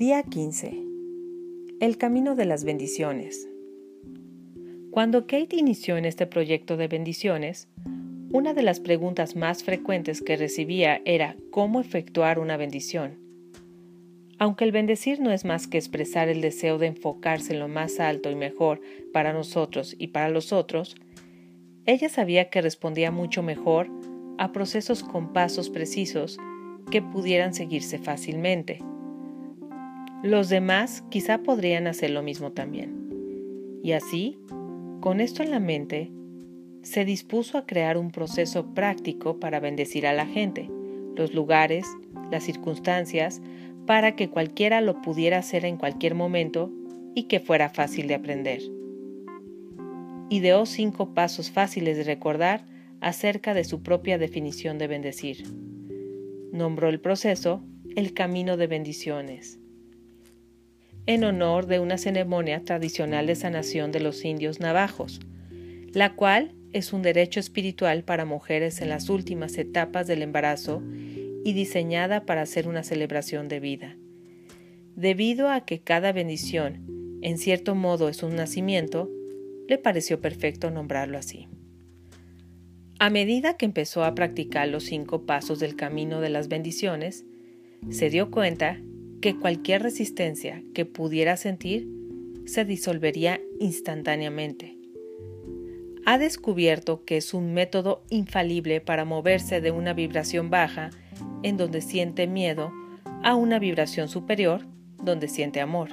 Día 15. El camino de las bendiciones. Cuando Kate inició en este proyecto de bendiciones, una de las preguntas más frecuentes que recibía era cómo efectuar una bendición. Aunque el bendecir no es más que expresar el deseo de enfocarse en lo más alto y mejor para nosotros y para los otros, ella sabía que respondía mucho mejor a procesos con pasos precisos que pudieran seguirse fácilmente. Los demás quizá podrían hacer lo mismo también. Y así, con esto en la mente, se dispuso a crear un proceso práctico para bendecir a la gente, los lugares, las circunstancias, para que cualquiera lo pudiera hacer en cualquier momento y que fuera fácil de aprender. Ideó cinco pasos fáciles de recordar acerca de su propia definición de bendecir. Nombró el proceso el camino de bendiciones en honor de una ceremonia tradicional de sanación de los indios navajos, la cual es un derecho espiritual para mujeres en las últimas etapas del embarazo y diseñada para ser una celebración de vida. Debido a que cada bendición, en cierto modo, es un nacimiento, le pareció perfecto nombrarlo así. A medida que empezó a practicar los cinco pasos del camino de las bendiciones, se dio cuenta que cualquier resistencia que pudiera sentir se disolvería instantáneamente. Ha descubierto que es un método infalible para moverse de una vibración baja, en donde siente miedo, a una vibración superior, donde siente amor,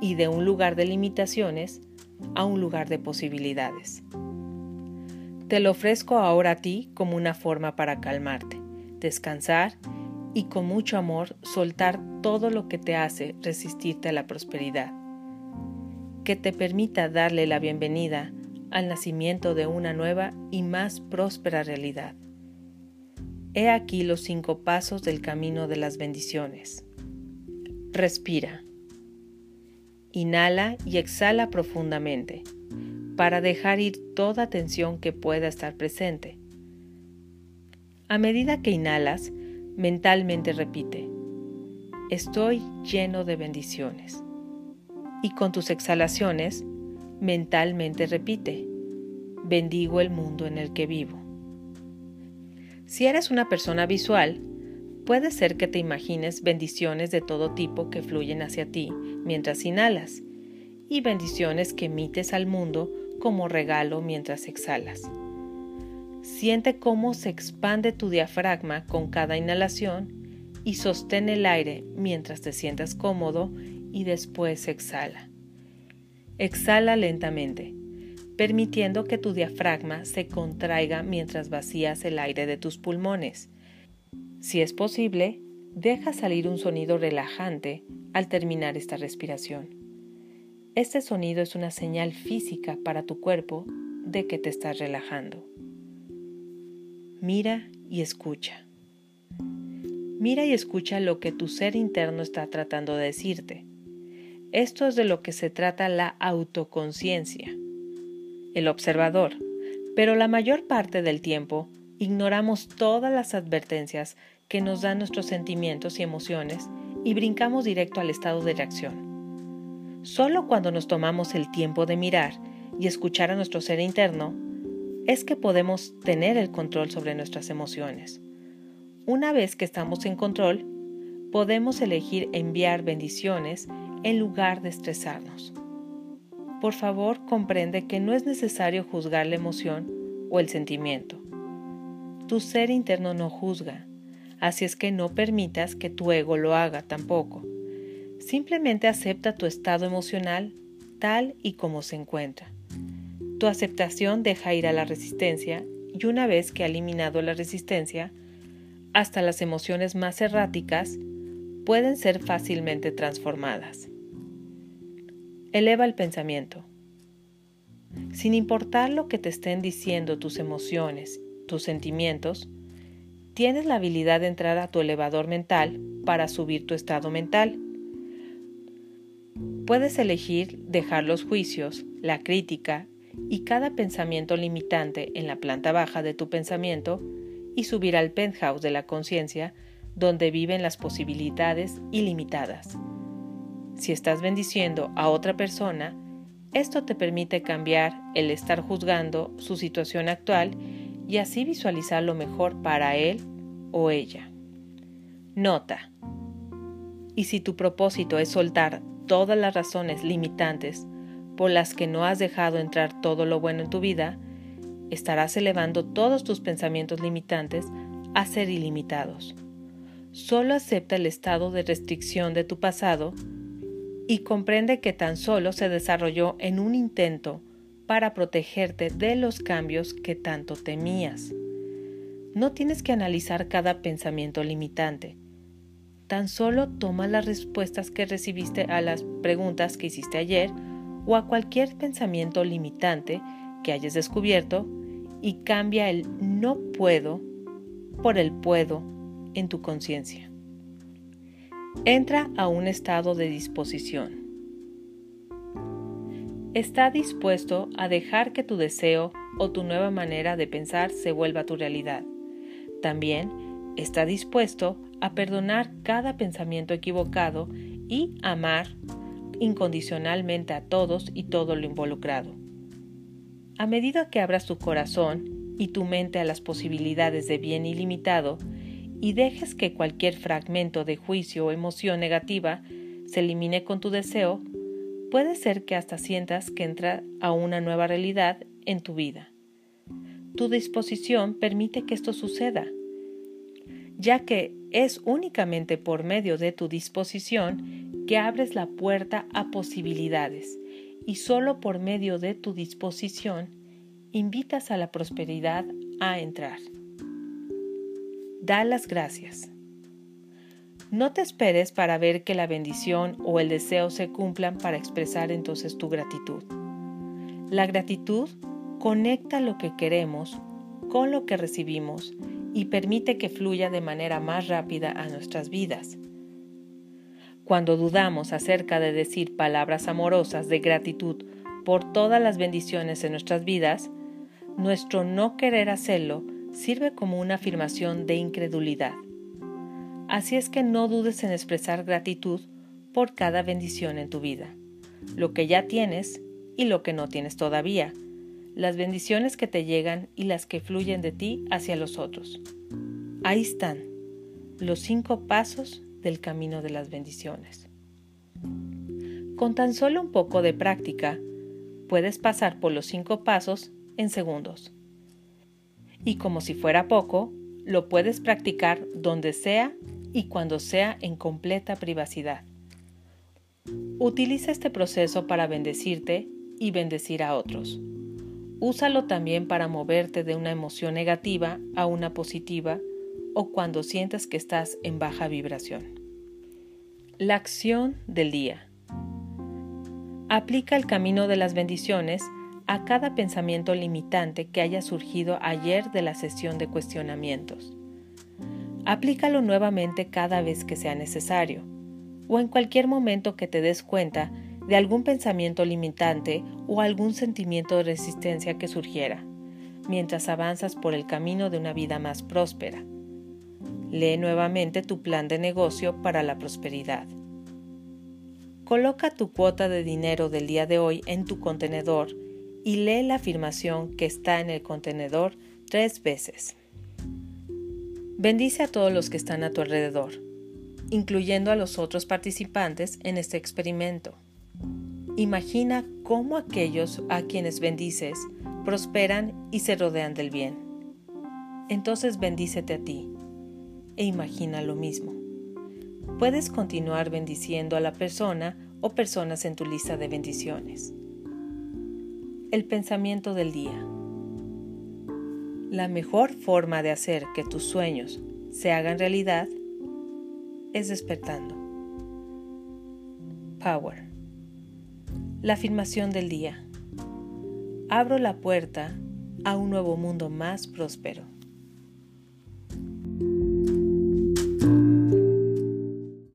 y de un lugar de limitaciones a un lugar de posibilidades. Te lo ofrezco ahora a ti como una forma para calmarte, descansar y con mucho amor soltar todo lo que te hace resistirte a la prosperidad, que te permita darle la bienvenida al nacimiento de una nueva y más próspera realidad. He aquí los cinco pasos del camino de las bendiciones. Respira. Inhala y exhala profundamente para dejar ir toda tensión que pueda estar presente. A medida que inhalas, Mentalmente repite, estoy lleno de bendiciones. Y con tus exhalaciones, mentalmente repite, bendigo el mundo en el que vivo. Si eres una persona visual, puede ser que te imagines bendiciones de todo tipo que fluyen hacia ti mientras inhalas y bendiciones que emites al mundo como regalo mientras exhalas. Siente cómo se expande tu diafragma con cada inhalación y sostén el aire mientras te sientas cómodo y después exhala. Exhala lentamente, permitiendo que tu diafragma se contraiga mientras vacías el aire de tus pulmones. Si es posible, deja salir un sonido relajante al terminar esta respiración. Este sonido es una señal física para tu cuerpo de que te estás relajando. Mira y escucha. Mira y escucha lo que tu ser interno está tratando de decirte. Esto es de lo que se trata la autoconciencia, el observador, pero la mayor parte del tiempo ignoramos todas las advertencias que nos dan nuestros sentimientos y emociones y brincamos directo al estado de reacción. Solo cuando nos tomamos el tiempo de mirar y escuchar a nuestro ser interno, es que podemos tener el control sobre nuestras emociones. Una vez que estamos en control, podemos elegir enviar bendiciones en lugar de estresarnos. Por favor, comprende que no es necesario juzgar la emoción o el sentimiento. Tu ser interno no juzga, así es que no permitas que tu ego lo haga tampoco. Simplemente acepta tu estado emocional tal y como se encuentra. Tu aceptación deja ir a la resistencia y una vez que ha eliminado la resistencia, hasta las emociones más erráticas pueden ser fácilmente transformadas. Eleva el pensamiento. Sin importar lo que te estén diciendo tus emociones, tus sentimientos, tienes la habilidad de entrar a tu elevador mental para subir tu estado mental. Puedes elegir dejar los juicios, la crítica y cada pensamiento limitante en la planta baja de tu pensamiento y subir al penthouse de la conciencia donde viven las posibilidades ilimitadas. Si estás bendiciendo a otra persona, esto te permite cambiar el estar juzgando su situación actual y así visualizar lo mejor para él o ella. Nota. Y si tu propósito es soltar todas las razones limitantes por las que no has dejado entrar todo lo bueno en tu vida, estarás elevando todos tus pensamientos limitantes a ser ilimitados. Solo acepta el estado de restricción de tu pasado y comprende que tan solo se desarrolló en un intento para protegerte de los cambios que tanto temías. No tienes que analizar cada pensamiento limitante. Tan solo toma las respuestas que recibiste a las preguntas que hiciste ayer o a cualquier pensamiento limitante que hayas descubierto y cambia el no puedo por el puedo en tu conciencia. Entra a un estado de disposición. Está dispuesto a dejar que tu deseo o tu nueva manera de pensar se vuelva tu realidad. También está dispuesto a perdonar cada pensamiento equivocado y amar incondicionalmente a todos y todo lo involucrado. A medida que abras tu corazón y tu mente a las posibilidades de bien ilimitado, y dejes que cualquier fragmento de juicio o emoción negativa se elimine con tu deseo, puede ser que hasta sientas que entra a una nueva realidad en tu vida. Tu disposición permite que esto suceda, ya que es únicamente por medio de tu disposición que abres la puerta a posibilidades y solo por medio de tu disposición invitas a la prosperidad a entrar. Da las gracias. No te esperes para ver que la bendición o el deseo se cumplan para expresar entonces tu gratitud. La gratitud conecta lo que queremos con lo que recibimos y permite que fluya de manera más rápida a nuestras vidas. Cuando dudamos acerca de decir palabras amorosas de gratitud por todas las bendiciones en nuestras vidas, nuestro no querer hacerlo sirve como una afirmación de incredulidad. Así es que no dudes en expresar gratitud por cada bendición en tu vida, lo que ya tienes y lo que no tienes todavía, las bendiciones que te llegan y las que fluyen de ti hacia los otros. Ahí están los cinco pasos del camino de las bendiciones. Con tan solo un poco de práctica, puedes pasar por los cinco pasos en segundos y como si fuera poco, lo puedes practicar donde sea y cuando sea en completa privacidad. Utiliza este proceso para bendecirte y bendecir a otros. Úsalo también para moverte de una emoción negativa a una positiva o cuando sientas que estás en baja vibración. La acción del día. Aplica el camino de las bendiciones a cada pensamiento limitante que haya surgido ayer de la sesión de cuestionamientos. Aplícalo nuevamente cada vez que sea necesario, o en cualquier momento que te des cuenta de algún pensamiento limitante o algún sentimiento de resistencia que surgiera, mientras avanzas por el camino de una vida más próspera. Lee nuevamente tu plan de negocio para la prosperidad. Coloca tu cuota de dinero del día de hoy en tu contenedor y lee la afirmación que está en el contenedor tres veces. Bendice a todos los que están a tu alrededor, incluyendo a los otros participantes en este experimento. Imagina cómo aquellos a quienes bendices prosperan y se rodean del bien. Entonces bendícete a ti e imagina lo mismo. Puedes continuar bendiciendo a la persona o personas en tu lista de bendiciones. El pensamiento del día. La mejor forma de hacer que tus sueños se hagan realidad es despertando. Power. La afirmación del día. Abro la puerta a un nuevo mundo más próspero.